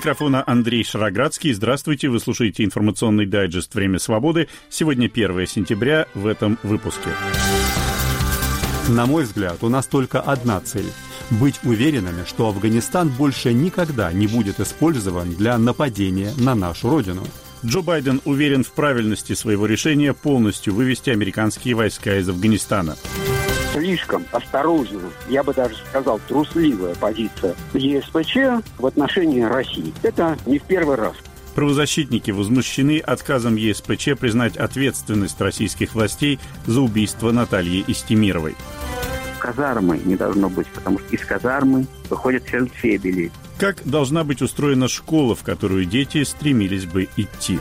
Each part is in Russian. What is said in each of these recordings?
микрофона Андрей Шароградский. Здравствуйте, вы слушаете информационный дайджест «Время свободы». Сегодня 1 сентября в этом выпуске. На мой взгляд, у нас только одна цель – быть уверенными, что Афганистан больше никогда не будет использован для нападения на нашу родину. Джо Байден уверен в правильности своего решения полностью вывести американские войска из Афганистана слишком осторожная, я бы даже сказал, трусливая позиция ЕСПЧ в отношении России. Это не в первый раз. Правозащитники возмущены отказом ЕСПЧ признать ответственность российских властей за убийство Натальи Истемировой. Казармы не должно быть, потому что из казармы выходят фельдфебели. Как должна быть устроена школа, в которую дети стремились бы идти?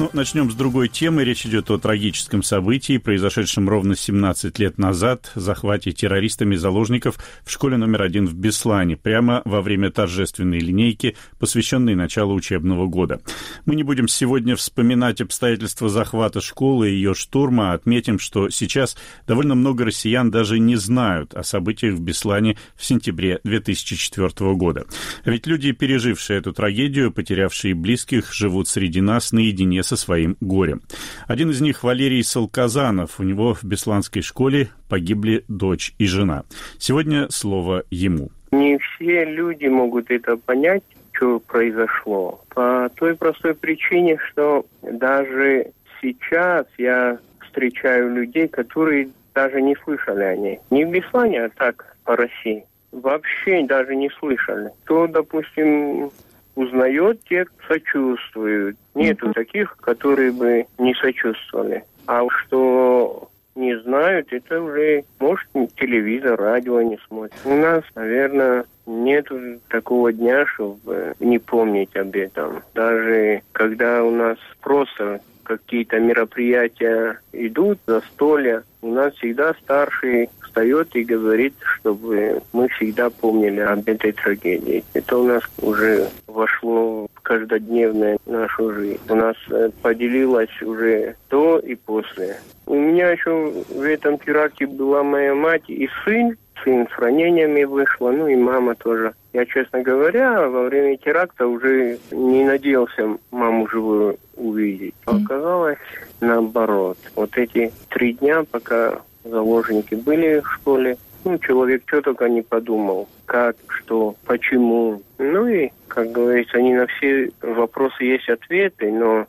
Ну, начнем с другой темы. Речь идет о трагическом событии, произошедшем ровно 17 лет назад, захвате террористами заложников в школе номер один в Беслане, прямо во время торжественной линейки, посвященной началу учебного года. Мы не будем сегодня вспоминать обстоятельства захвата школы и ее штурма, а отметим, что сейчас довольно много россиян даже не знают о событиях в Беслане в сентябре 2004 года. Ведь люди, пережившие эту трагедию, потерявшие близких, живут среди нас наедине с со своим горем. Один из них Валерий Салказанов. У него в Бесланской школе погибли дочь и жена. Сегодня слово ему. Не все люди могут это понять, что произошло. По той простой причине, что даже сейчас я встречаю людей, которые даже не слышали о ней. Не в Беслане, а так по России. Вообще даже не слышали. То, допустим, узнает, те сочувствуют. Нету таких, которые бы не сочувствовали. А что не знают, это уже, может, телевизор, радио не смотрят. У нас, наверное, нет такого дня, чтобы не помнить об этом. Даже когда у нас просто какие-то мероприятия идут, застолья, у нас всегда старший встает и говорит, чтобы мы всегда помнили об этой трагедии. Это у нас уже вошло в каждодневную нашу жизнь. У нас э, поделилось уже до и после. У меня еще в этом теракте была моя мать и сын, сын с ранениями вышла, ну и мама тоже. Я, честно говоря, во время теракта уже не надеялся маму живую увидеть. Оказалось наоборот. Вот эти три дня, пока заложники были в школе, ну, человек что только не подумал. Как, что, почему. Ну и, как говорится, не на все вопросы есть ответы, но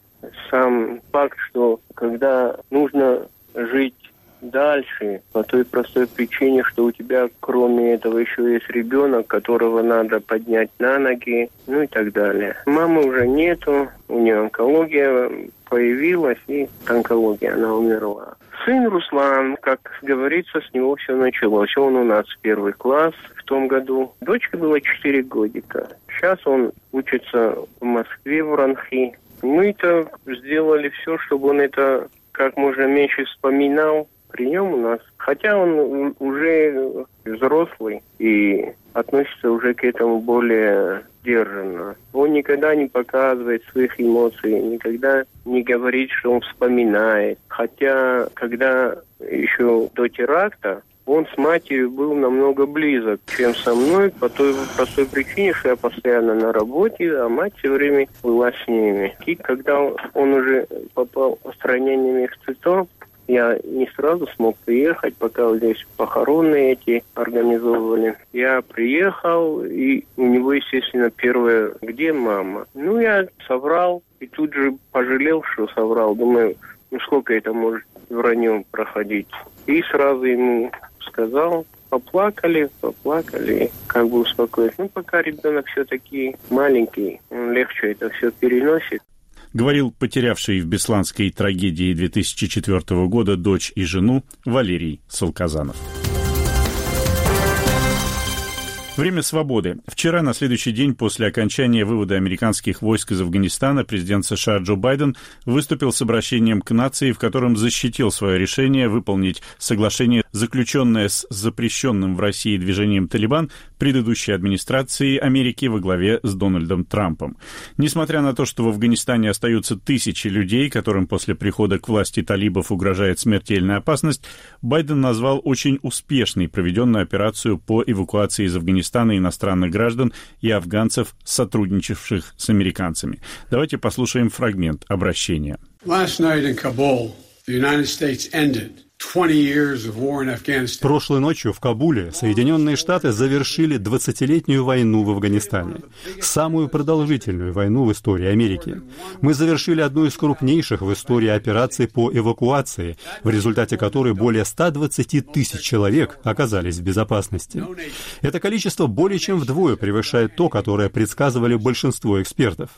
сам факт, что когда нужно жить дальше по той простой причине, что у тебя кроме этого еще есть ребенок, которого надо поднять на ноги, ну и так далее. Мамы уже нету, у нее онкология появилась, и онкология, она умерла. Сын Руслан, как говорится, с него все началось. Он у нас первый класс в том году. Дочке было 4 годика. Сейчас он учится в Москве, в Ранхи. Мы-то сделали все, чтобы он это как можно меньше вспоминал, при нем у нас. Хотя он уже взрослый и относится уже к этому более сдержанно. Он никогда не показывает своих эмоций, никогда не говорит, что он вспоминает. Хотя, когда еще до теракта, он с матерью был намного близок, чем со мной, по той простой причине, что я постоянно на работе, а мать все время была с ними. И когда он уже попал с ранениями в цветок, я не сразу смог приехать, пока здесь похороны эти организовывали. Я приехал, и у него, естественно, первое, где мама? Ну, я соврал, и тут же пожалел, что соврал. Думаю, ну сколько это может враньем проходить? И сразу ему сказал, поплакали, поплакали, как бы успокоить. Ну, пока ребенок все-таки маленький, он легче это все переносит говорил потерявший в Бесланской трагедии 2004 года дочь и жену Валерий Салказанов. Время свободы. Вчера, на следующий день после окончания вывода американских войск из Афганистана, президент США Джо Байден выступил с обращением к нации, в котором защитил свое решение выполнить соглашение, заключенное с запрещенным в России движением «Талибан», предыдущей администрации Америки во главе с Дональдом Трампом. Несмотря на то, что в Афганистане остаются тысячи людей, которым после прихода к власти талибов угрожает смертельная опасность, Байден назвал очень успешной проведенную операцию по эвакуации из Афганистана иностранных граждан и афганцев, сотрудничавших с американцами. Давайте послушаем фрагмент обращения. Last night in Kabul, the United States ended Прошлой ночью в Кабуле Соединенные Штаты завершили 20-летнюю войну в Афганистане, самую продолжительную войну в истории Америки. Мы завершили одну из крупнейших в истории операций по эвакуации, в результате которой более 120 тысяч человек оказались в безопасности. Это количество более чем вдвое превышает то, которое предсказывали большинство экспертов.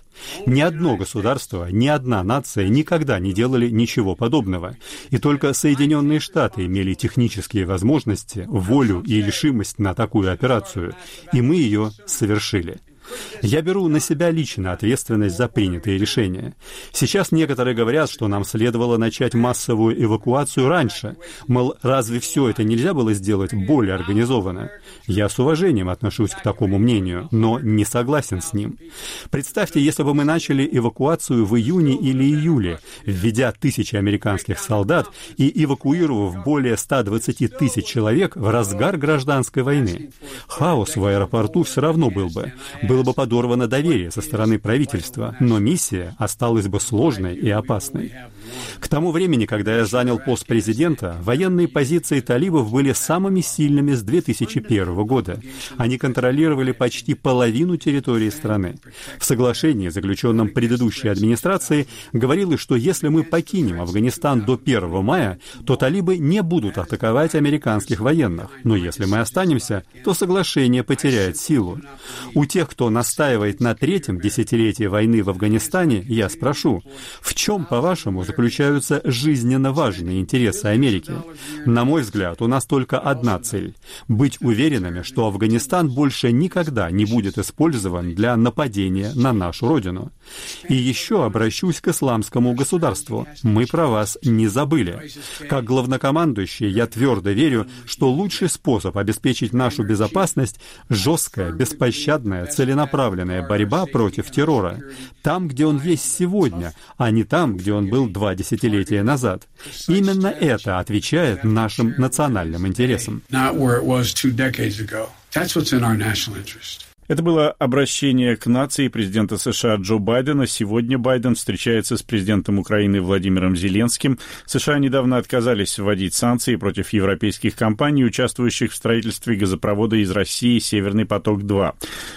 Ни одно государство, ни одна нация никогда не делали ничего подобного, и только Соединенные Соединенные Штаты имели технические возможности, волю и решимость на такую операцию, и мы ее совершили. Я беру на себя лично ответственность за принятые решения. Сейчас некоторые говорят, что нам следовало начать массовую эвакуацию раньше. Мол, разве все это нельзя было сделать более организованно? Я с уважением отношусь к такому мнению, но не согласен с ним. Представьте, если бы мы начали эвакуацию в июне или июле, введя тысячи американских солдат и эвакуировав более 120 тысяч человек в разгар гражданской войны. Хаос в аэропорту все равно был бы было бы подорвано доверие со стороны правительства, но миссия осталась бы сложной и опасной. К тому времени, когда я занял пост президента, военные позиции талибов были самыми сильными с 2001 года. Они контролировали почти половину территории страны. В соглашении, заключенном предыдущей администрацией, говорилось, что если мы покинем Афганистан до 1 мая, то талибы не будут атаковать американских военных. Но если мы останемся, то соглашение потеряет силу. У тех, кто настаивает на третьем десятилетии войны в Афганистане, я спрошу, в чем, по-вашему, заключаются жизненно важные интересы Америки? На мой взгляд, у нас только одна цель — быть уверенными, что Афганистан больше никогда не будет использован для нападения на нашу родину. И еще обращусь к исламскому государству. Мы про вас не забыли. Как главнокомандующий, я твердо верю, что лучший способ обеспечить нашу безопасность — жесткая, беспощадная, целенаправленная борьба против террора. Там, где он есть сегодня, а не там, где он был два десятилетия назад. Именно это отвечает нашим национальным интересам. That's what's in our national interest. Это было обращение к нации президента США Джо Байдена. Сегодня Байден встречается с президентом Украины Владимиром Зеленским. США недавно отказались вводить санкции против европейских компаний, участвующих в строительстве газопровода из России «Северный поток-2».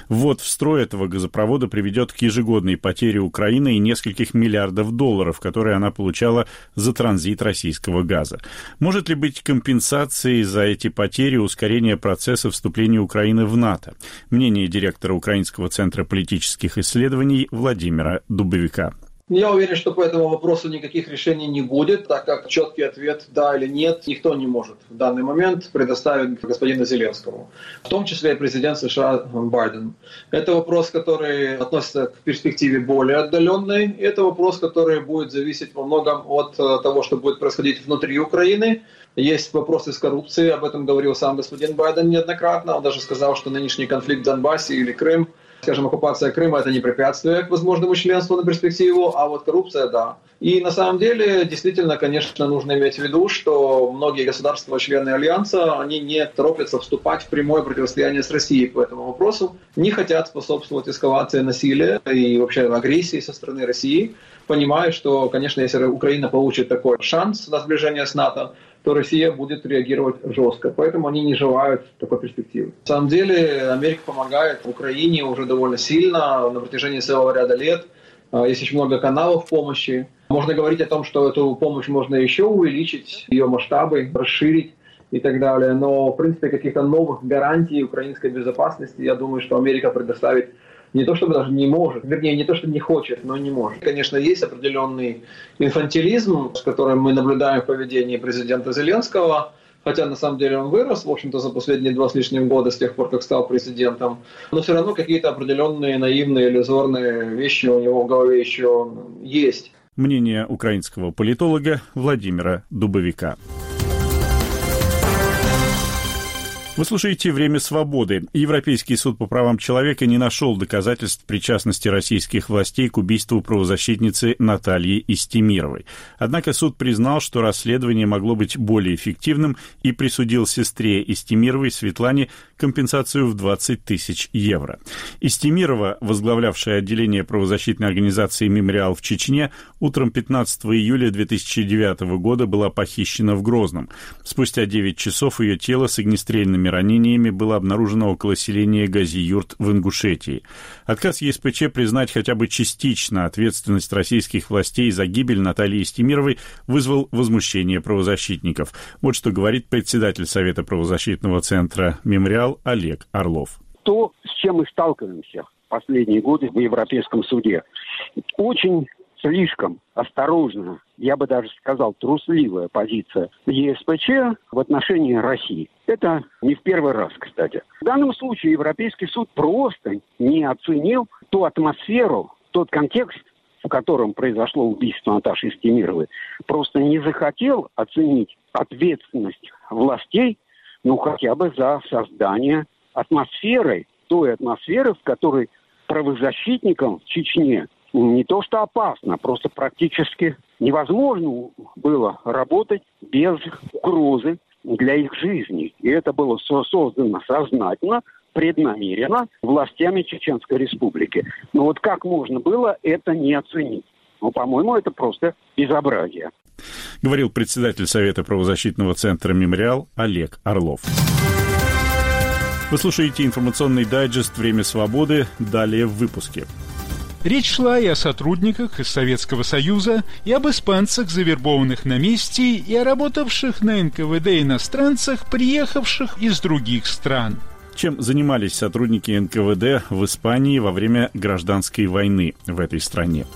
Ввод в этого газопровода приведет к ежегодной потере Украины и нескольких миллиардов долларов, которые она получала за транзит российского газа. Может ли быть компенсацией за эти потери ускорение процесса вступления Украины в НАТО? Мнение директора Украинского центра политических исследований Владимира Дубовика. Я уверен, что по этому вопросу никаких решений не будет, так как четкий ответ «да» или «нет» никто не может в данный момент предоставить господину Зеленскому, в том числе и президент США Байден. Это вопрос, который относится к перспективе более отдаленной, это вопрос, который будет зависеть во многом от э, того, что будет происходить внутри Украины, есть вопросы с коррупцией, об этом говорил сам господин Байден неоднократно. Он даже сказал, что нынешний конфликт в Донбассе или Крым, скажем, оккупация Крыма – это не препятствие к возможному членству на перспективу, а вот коррупция – да. И на самом деле, действительно, конечно, нужно иметь в виду, что многие государства, члены Альянса, они не торопятся вступать в прямое противостояние с Россией по этому вопросу, не хотят способствовать эскалации насилия и вообще агрессии со стороны России, понимая, что, конечно, если Украина получит такой шанс на сближение с НАТО, то Россия будет реагировать жестко. Поэтому они не желают такой перспективы. На самом деле Америка помогает Украине уже довольно сильно на протяжении целого ряда лет. А, есть очень много каналов помощи. Можно говорить о том, что эту помощь можно еще увеличить, ее масштабы, расширить и так далее. Но, в принципе, каких-то новых гарантий украинской безопасности, я думаю, что Америка предоставит не то чтобы даже не может, вернее, не то, что не хочет, но не может. Конечно, есть определенный инфантилизм, с которым мы наблюдаем в поведении президента Зеленского, хотя на самом деле он вырос, в общем-то, за последние два с лишним года, с тех пор, как стал президентом, но все равно какие-то определенные наивные, иллюзорные вещи у него в голове еще есть. Мнение украинского политолога Владимира Дубовика. Вы слушаете «Время свободы». Европейский суд по правам человека не нашел доказательств причастности российских властей к убийству правозащитницы Натальи Истемировой. Однако суд признал, что расследование могло быть более эффективным и присудил сестре Истемировой Светлане компенсацию в 20 тысяч евро. Истемирова, возглавлявшая отделение правозащитной организации «Мемориал» в Чечне, утром 15 июля 2009 года была похищена в Грозном. Спустя 9 часов ее тело с огнестрельными Тяжелыми ранениями было обнаружено около селения Газиюрт в Ингушетии. Отказ ЕСПЧ признать хотя бы частично ответственность российских властей за гибель Натальи Стемировой вызвал возмущение правозащитников. Вот что говорит председатель Совета правозащитного центра «Мемориал» Олег Орлов. То, с чем мы сталкиваемся последние годы в Европейском суде, очень слишком осторожная, я бы даже сказал, трусливая позиция ЕСПЧ в отношении России. Это не в первый раз, кстати. В данном случае Европейский суд просто не оценил ту атмосферу, тот контекст, в котором произошло убийство Наташи Стемировой, просто не захотел оценить ответственность властей, ну, хотя бы за создание атмосферы, той атмосферы, в которой правозащитникам в Чечне не то что опасно, просто практически невозможно было работать без угрозы для их жизни. И это было создано сознательно, преднамеренно властями Чеченской Республики. Но вот как можно было это не оценить? Ну, по-моему, это просто безобразие. Говорил председатель Совета правозащитного центра «Мемориал» Олег Орлов. Вы слушаете информационный дайджест «Время свободы». Далее в выпуске. Речь шла и о сотрудниках из Советского Союза, и об испанцах, завербованных на месте, и о работавших на НКВД иностранцах, приехавших из других стран. Чем занимались сотрудники НКВД в Испании во время гражданской войны в этой стране?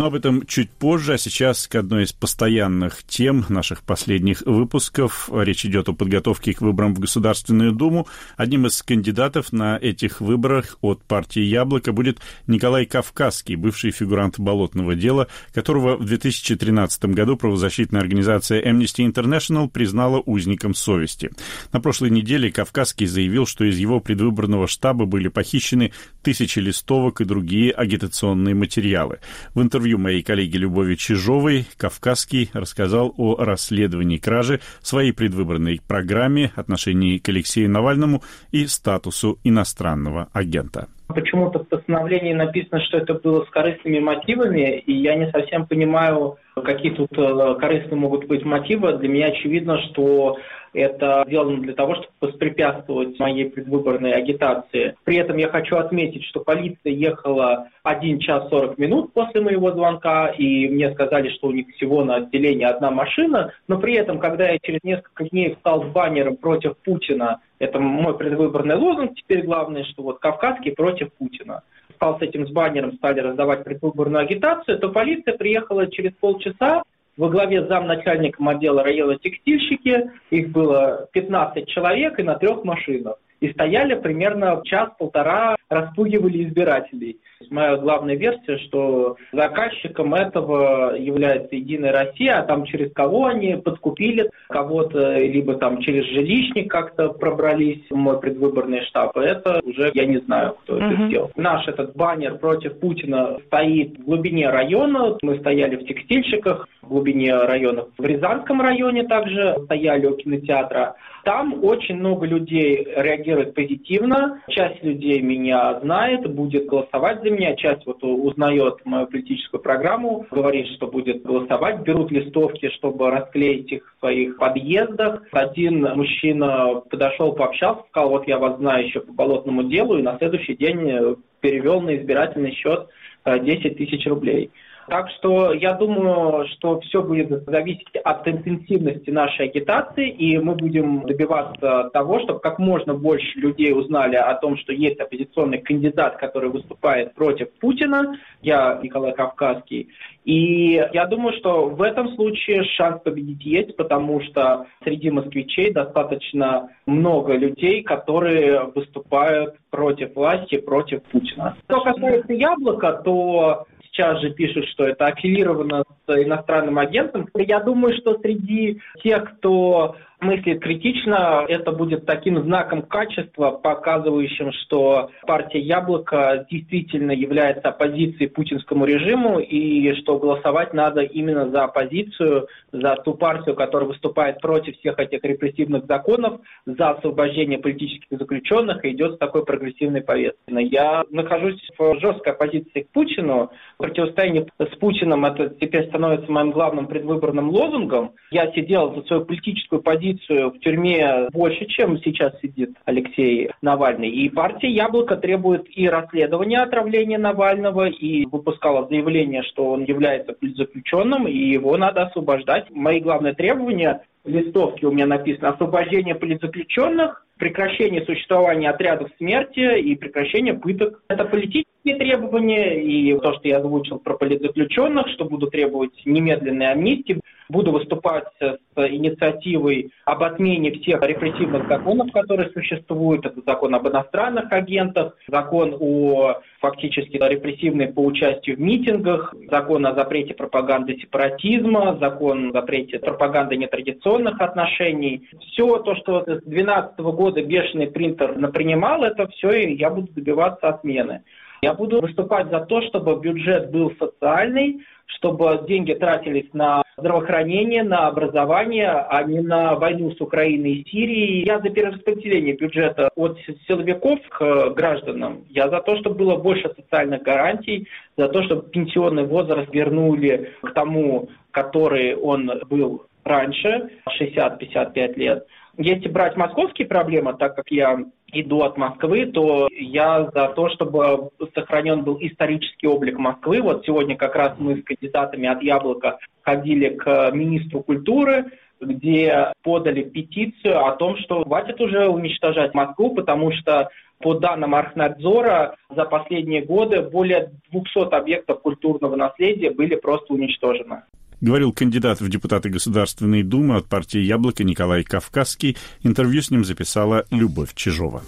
Но об этом чуть позже, а сейчас к одной из постоянных тем наших последних выпусков. Речь идет о подготовке к выборам в Государственную Думу. Одним из кандидатов на этих выборах от партии «Яблоко» будет Николай Кавказский, бывший фигурант болотного дела, которого в 2013 году правозащитная организация Amnesty International признала узником совести. На прошлой неделе Кавказский заявил, что из его предвыборного штаба были похищены тысячи листовок и другие агитационные материалы. В интервью интервью моей коллеги Любови Чижовой Кавказский рассказал о расследовании кражи, своей предвыборной программе, отношении к Алексею Навальному и статусу иностранного агента. Почему-то в постановлении написано, что это было с корыстными мотивами, и я не совсем понимаю, какие тут э, корыстные могут быть мотивы. Для меня очевидно, что это сделано для того, чтобы воспрепятствовать моей предвыборной агитации. При этом я хочу отметить, что полиция ехала 1 час 40 минут после моего звонка, и мне сказали, что у них всего на отделении одна машина, но при этом, когда я через несколько дней встал с баннером против Путина, это мой предвыборный лозунг теперь главное, что вот Кавказский против Путина, стал с этим с баннером, стали раздавать предвыборную агитацию, то полиция приехала через полчаса, во главе с замначальником отдела района текстильщики. Их было 15 человек и на трех машинах. И стояли примерно час-полтора, распугивали избирателей. Моя главная версия, что заказчиком этого является Единая Россия, а там через кого они подкупили кого-то, либо там через жилищник как-то пробрались в мой предвыборный штаб. Это уже я не знаю, кто uh-huh. это сделал. Наш этот баннер против Путина стоит в глубине района. Мы стояли в текстильщиках в глубине района. В Рязанском районе также стояли у кинотеатра. Там очень много людей реагирует позитивно. Часть людей меня знает, будет голосовать за меня. Часть вот узнает мою политическую программу, говорит, что будет голосовать. Берут листовки, чтобы расклеить их в своих подъездах. Один мужчина подошел, пообщался, сказал, вот я вас знаю еще по болотному делу, и на следующий день перевел на избирательный счет 10 э, тысяч рублей. Так что я думаю, что все будет зависеть от интенсивности нашей агитации, и мы будем добиваться того, чтобы как можно больше людей узнали о том, что есть оппозиционный кандидат, который выступает против Путина. Я Николай Кавказский. И я думаю, что в этом случае шанс победить есть, потому что среди москвичей достаточно много людей, которые выступают против власти, против Путина. Что касается яблока, то сейчас же пишут, что это аффилировано с иностранным агентом. Я думаю, что среди тех, кто мыслит критично, это будет таким знаком качества, показывающим, что партия «Яблоко» действительно является оппозицией путинскому режиму и что голосовать надо именно за оппозицию, за ту партию, которая выступает против всех этих репрессивных законов, за освобождение политических заключенных и идет с такой прогрессивной повесткой. Я нахожусь в жесткой оппозиции к Путину. Противостояние с Путиным это теперь становится моим главным предвыборным лозунгом. Я сидел за свою политическую позицию позицию в тюрьме больше, чем сейчас сидит Алексей Навальный. И партия «Яблоко» требует и расследования отравления Навального, и выпускала заявление, что он является заключенным, и его надо освобождать. Мои главные требования листовке у меня написано «Освобождение политзаключенных», прекращение существования отрядов смерти и прекращение пыток. Это политические требования, и то, что я озвучил про политзаключенных, что буду требовать немедленной амнистии, буду выступать с инициативой об отмене всех репрессивных законов, которые существуют. Это закон об иностранных агентах, закон о фактически репрессивной по участию в митингах, закон о запрете пропаганды сепаратизма, закон о запрете пропаганды нетрадиционных отношений. Все то, что с 2012 года бешеный принтер напринимал, это все, и я буду добиваться отмены. Я буду выступать за то, чтобы бюджет был социальный, чтобы деньги тратились на здравоохранение, на образование, а не на войну с Украиной и Сирией. Я за перераспределение бюджета от силовиков к гражданам. Я за то, чтобы было больше социальных гарантий, за то, чтобы пенсионный возраст вернули к тому, который он был раньше, 60-55 лет. Если брать московские проблемы, так как я иду от Москвы, то я за то, чтобы сохранен был исторический облик Москвы. Вот сегодня как раз мы с кандидатами от «Яблока» ходили к министру культуры, где подали петицию о том, что хватит уже уничтожать Москву, потому что по данным Архнадзора, за последние годы более 200 объектов культурного наследия были просто уничтожены говорил кандидат в депутаты Государственной Думы от партии «Яблоко» Николай Кавказский. Интервью с ним записала Любовь Чижова.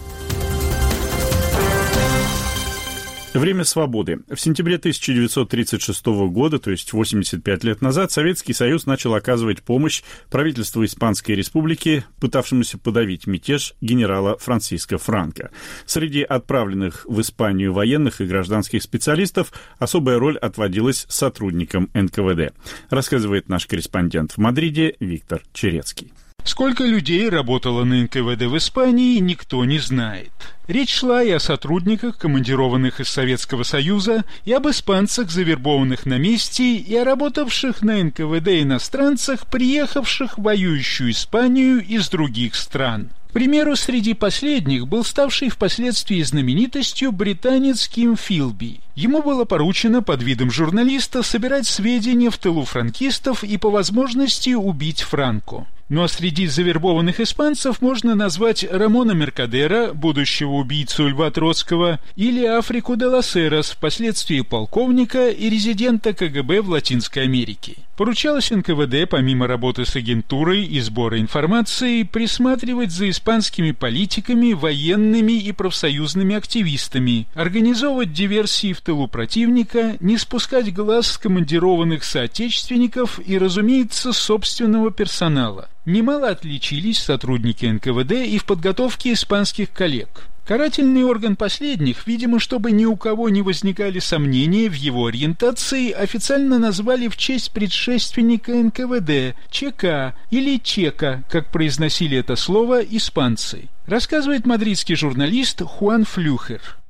Время свободы. В сентябре 1936 года, то есть 85 лет назад, Советский Союз начал оказывать помощь правительству Испанской Республики, пытавшемуся подавить мятеж генерала Франциско Франко. Среди отправленных в Испанию военных и гражданских специалистов особая роль отводилась сотрудникам НКВД, рассказывает наш корреспондент в Мадриде Виктор Черецкий. Сколько людей работало на НКВД в Испании, никто не знает. Речь шла и о сотрудниках, командированных из Советского Союза, и об испанцах, завербованных на месте, и о работавших на НКВД иностранцах, приехавших в воюющую Испанию из других стран. К примеру, среди последних был ставший впоследствии знаменитостью британец Ким Филби. Ему было поручено под видом журналиста собирать сведения в тылу франкистов и по возможности убить Франко. А среди завербованных испанцев можно назвать Рамона Меркадера, будущего убийцу Льва Троцкого, или Африку де Ласерос, впоследствии полковника и резидента КГБ в Латинской Америке. Поручалось НКВД, помимо работы с агентурой и сбора информации, присматривать за испанскими политиками, военными и профсоюзными активистами, организовывать диверсии в тылу противника, не спускать глаз с командированных соотечественников и, разумеется, собственного персонала. Немало отличились сотрудники НКВД и в подготовке испанских коллег. Карательный орган последних, видимо, чтобы ни у кого не возникали сомнения в его ориентации, официально назвали в честь предшественника НКВД ЧК или ЧЕКа, как произносили это слово испанцы. Рассказывает мадридский журналист Хуан Флюхер.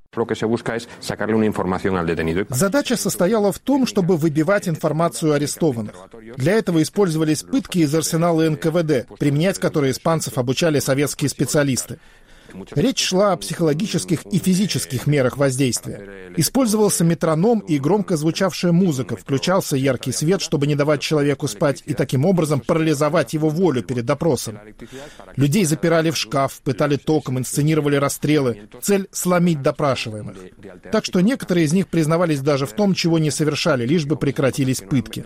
Задача состояла в том, чтобы выбивать информацию арестованных. Для этого использовались пытки из арсенала НКВД, применять которые испанцев обучали советские специалисты. Речь шла о психологических и физических мерах воздействия. Использовался метроном и громко звучавшая музыка, включался яркий свет, чтобы не давать человеку спать и таким образом парализовать его волю перед допросом. Людей запирали в шкаф, пытали током, инсценировали расстрелы. Цель — сломить допрашиваемых. Так что некоторые из них признавались даже в том, чего не совершали, лишь бы прекратились пытки.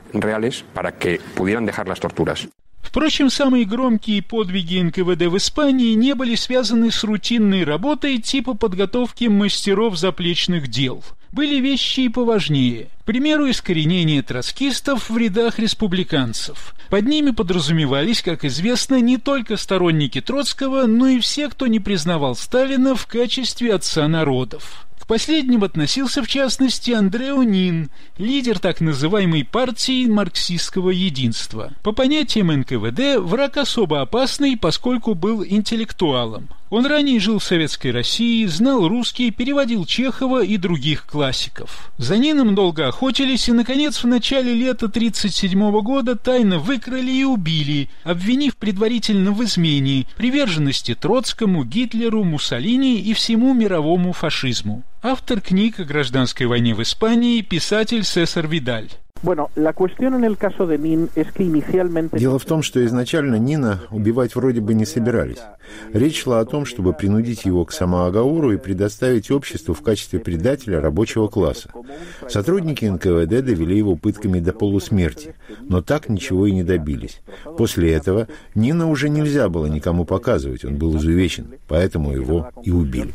Впрочем, самые громкие подвиги НКВД в Испании не были связаны с рутинной работой типа подготовки мастеров заплечных дел. Были вещи и поважнее. К примеру, искоренение троцкистов в рядах республиканцев. Под ними подразумевались, как известно, не только сторонники Троцкого, но и все, кто не признавал Сталина в качестве отца народов. Последним относился в частности Андрео Нин, лидер так называемой партии марксистского единства. По понятиям НКВД, враг особо опасный, поскольку был интеллектуалом. Он ранее жил в Советской России, знал русский, переводил Чехова и других классиков. За Нином долго охотились и, наконец, в начале лета 1937 года тайно выкрали и убили, обвинив предварительно в измене, приверженности Троцкому, Гитлеру, Муссолини и всему мировому фашизму. Автор книг о гражданской войне в Испании, писатель Сесар Видаль. Дело в том, что изначально Нина убивать вроде бы не собирались. Речь шла о том, чтобы принудить его к самооговору и предоставить обществу в качестве предателя рабочего класса. Сотрудники НКВД довели его пытками до полусмерти, но так ничего и не добились. После этого Нина уже нельзя было никому показывать, он был изувечен, поэтому его и убили.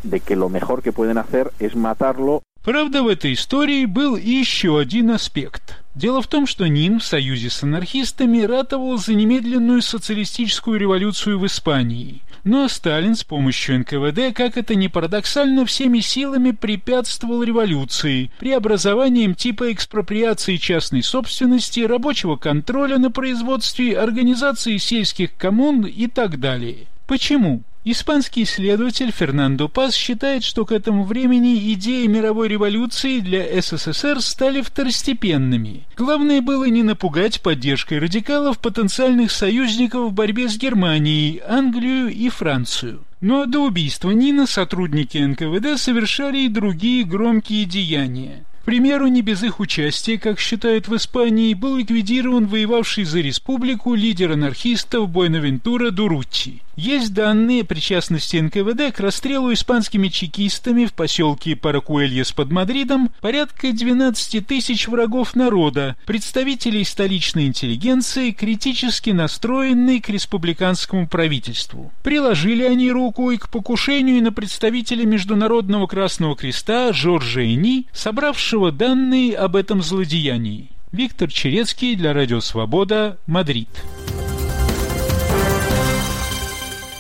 Правда, в этой истории был еще один аспект – Дело в том, что Нин в союзе с анархистами ратовал за немедленную социалистическую революцию в Испании. А Сталин с помощью НКВД, как это ни парадоксально, всеми силами препятствовал революции, преобразованием типа экспроприации частной собственности, рабочего контроля на производстве, организации сельских коммун и так далее. Почему? Испанский исследователь Фернандо Пас считает, что к этому времени идеи мировой революции для СССР стали второстепенными. Главное было не напугать поддержкой радикалов потенциальных союзников в борьбе с Германией, Англию и Францию. А до убийства Нина сотрудники НКВД совершали и другие громкие деяния. К примеру, не без их участия, как считают в Испании, был ликвидирован воевавший за республику лидер анархистов Буэнавентура Дуруччи. Есть данные о причастности НКВД к расстрелу испанскими чекистами в поселке Паракуэльес под Мадридом порядка 12 тысяч врагов народа, представителей столичной интеллигенции, критически настроенной к республиканскому правительству. Приложили они руку и к покушению на представителя Международного Красного Креста Жоржа Эни, собравшего данные об этом злодеянии. Виктор Черецкий для Радио Свобода, Мадрид.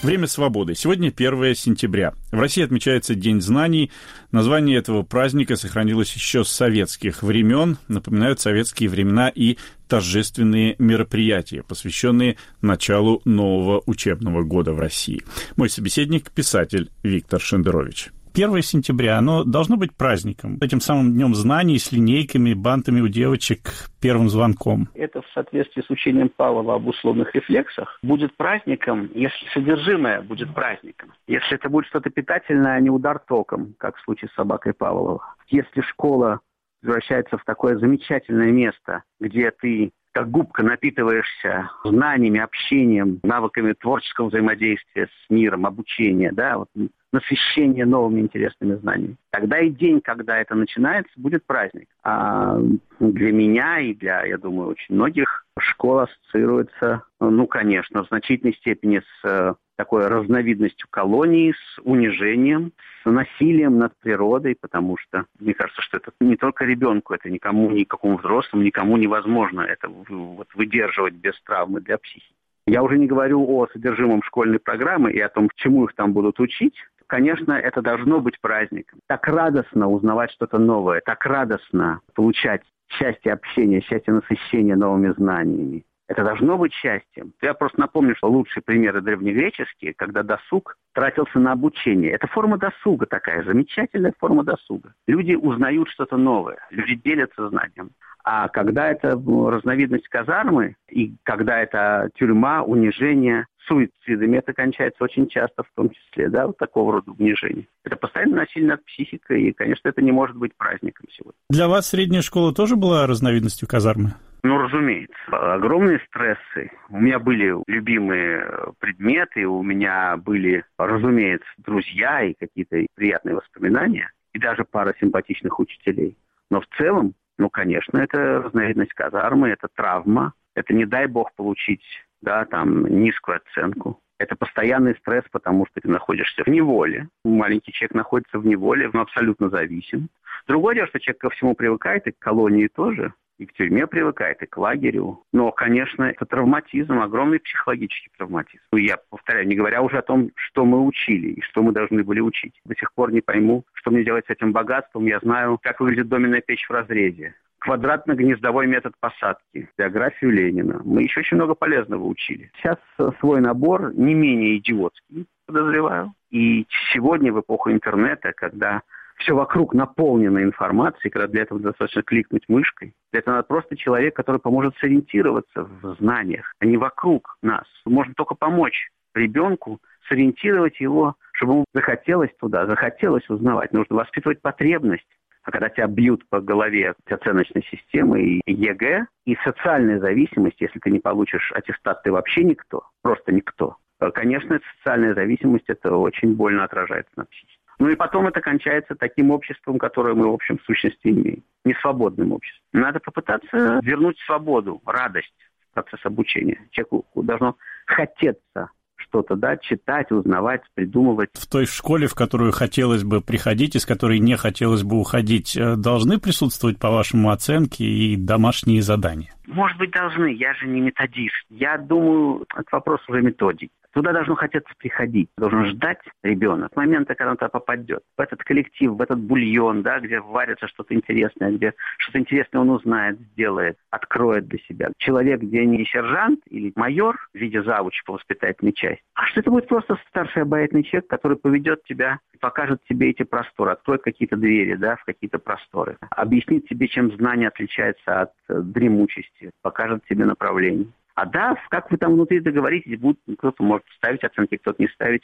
Время свободы. Сегодня 1 сентября. В России отмечается День знаний. Название этого праздника сохранилось еще с советских времен. Напоминают советские времена и торжественные мероприятия, посвященные началу нового учебного года в России. Мой собеседник – писатель Виктор Шендерович. 1 сентября, оно должно быть праздником, этим самым днем знаний, с линейками, бантами у девочек, первым звонком. Это в соответствии с учением Павлова об условных рефлексах будет праздником, если содержимое будет праздником. Если это будет что-то питательное, а не удар током, как в случае с собакой Павлова. Если школа превращается в такое замечательное место, где ты как губка напитываешься знаниями, общением, навыками творческого взаимодействия с миром, обучения, да, вот насыщение новыми интересными знаниями. Тогда и день, когда это начинается, будет праздник. А для меня и для, я думаю, очень многих школа ассоциируется, ну, конечно, в значительной степени с э, такой разновидностью колонии, с унижением, с насилием над природой, потому что мне кажется, что это не только ребенку, это никому, никакому взрослому, никому невозможно это вот, выдерживать без травмы для психики. Я уже не говорю о содержимом школьной программы и о том, чему их там будут учить, конечно, это должно быть праздником. Так радостно узнавать что-то новое, так радостно получать счастье общения, счастье насыщения новыми знаниями. Это должно быть счастьем. Я просто напомню, что лучшие примеры древнегреческие, когда досуг тратился на обучение. Это форма досуга такая, замечательная форма досуга. Люди узнают что-то новое, люди делятся знанием. А когда это разновидность казармы, и когда это тюрьма, унижение, суицидами, это кончается очень часто в том числе, да, вот такого рода унижение. Это постоянно насилие над психикой, и, конечно, это не может быть праздником сегодня. Для вас средняя школа тоже была разновидностью казармы? Ну, разумеется. Огромные стрессы. У меня были любимые предметы, у меня были, разумеется, друзья и какие-то приятные воспоминания, и даже пара симпатичных учителей. Но в целом ну, конечно, это разновидность казармы, это травма, это не дай бог получить да, там низкую оценку. Это постоянный стресс, потому что ты находишься в неволе. Маленький человек находится в неволе, он абсолютно зависим. Другое дело, что человек ко всему привыкает, и к колонии тоже, и к тюрьме привыкает, и к лагерю. Но, конечно, это травматизм, огромный психологический травматизм. Я повторяю, не говоря уже о том, что мы учили и что мы должны были учить. До сих пор не пойму, что мне делать с этим богатством. Я знаю, как выглядит доменная печь в разрезе квадратно-гнездовой метод посадки, биографию Ленина. Мы еще очень много полезного учили. Сейчас свой набор не менее идиотский, подозреваю. И сегодня, в эпоху интернета, когда все вокруг наполнено информацией, когда для этого достаточно кликнуть мышкой. Для этого надо просто человек, который поможет сориентироваться в знаниях, а не вокруг нас. Можно только помочь ребенку сориентировать его, чтобы ему захотелось туда, захотелось узнавать. Нужно воспитывать потребность а когда тебя бьют по голове оценочной системы и ЕГЭ, и социальная зависимость, если ты не получишь аттестат, ты вообще никто, просто никто. Конечно, социальная зависимость, это очень больно отражается на психике. Ну и потом это кончается таким обществом, которое мы, в общем, в сущности имеем. Несвободным обществом. Надо попытаться вернуть свободу, радость в процесс обучения. Человеку должно хотеться что-то, да, читать, узнавать, придумывать. В той школе, в которую хотелось бы приходить, из которой не хотелось бы уходить, э, должны присутствовать, по-вашему, оценки и домашние задания? Может быть, должны. Я же не методист. Я думаю, это вопрос уже методики. Туда должно хотеться приходить, должен ждать ребенок момента, когда он туда попадет. В этот коллектив, в этот бульон, да, где варится что-то интересное, где что-то интересное он узнает, сделает, откроет для себя. Человек, где не сержант или майор в виде завуча по воспитательной части, а что это будет просто старший обаятельный человек, который поведет тебя покажет тебе эти просторы, откроет какие-то двери, да, в какие-то просторы, объяснит тебе, чем знание отличается от э, дремучести, покажет тебе направление. А да, как вы там внутри договоритесь, будет, кто-то может ставить оценки, кто-то не ставить.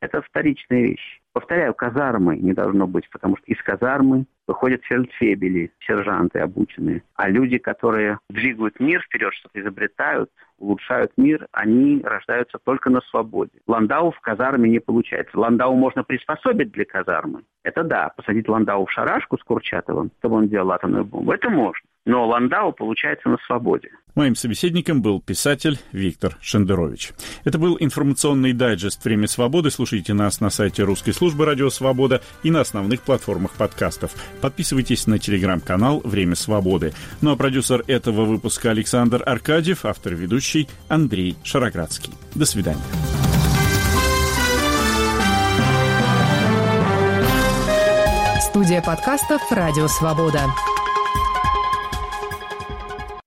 Это вторичная вещь. Повторяю, казармы не должно быть, потому что из казармы выходят фельдфебели, сержанты обученные. А люди, которые двигают мир вперед, что-то изобретают, улучшают мир, они рождаются только на свободе. Ландау в казарме не получается. Ландау можно приспособить для казармы. Это да, посадить Ландау в шарашку с Курчатовым, чтобы он делал атомную бомбу, это можно но Ландау получается на свободе. Моим собеседником был писатель Виктор Шендерович. Это был информационный дайджест «Время свободы». Слушайте нас на сайте русской службы «Радио Свобода» и на основных платформах подкастов. Подписывайтесь на телеграм-канал «Время свободы». Ну а продюсер этого выпуска Александр Аркадьев, автор ведущий Андрей Шароградский. До свидания. Студия подкастов «Радио Свобода».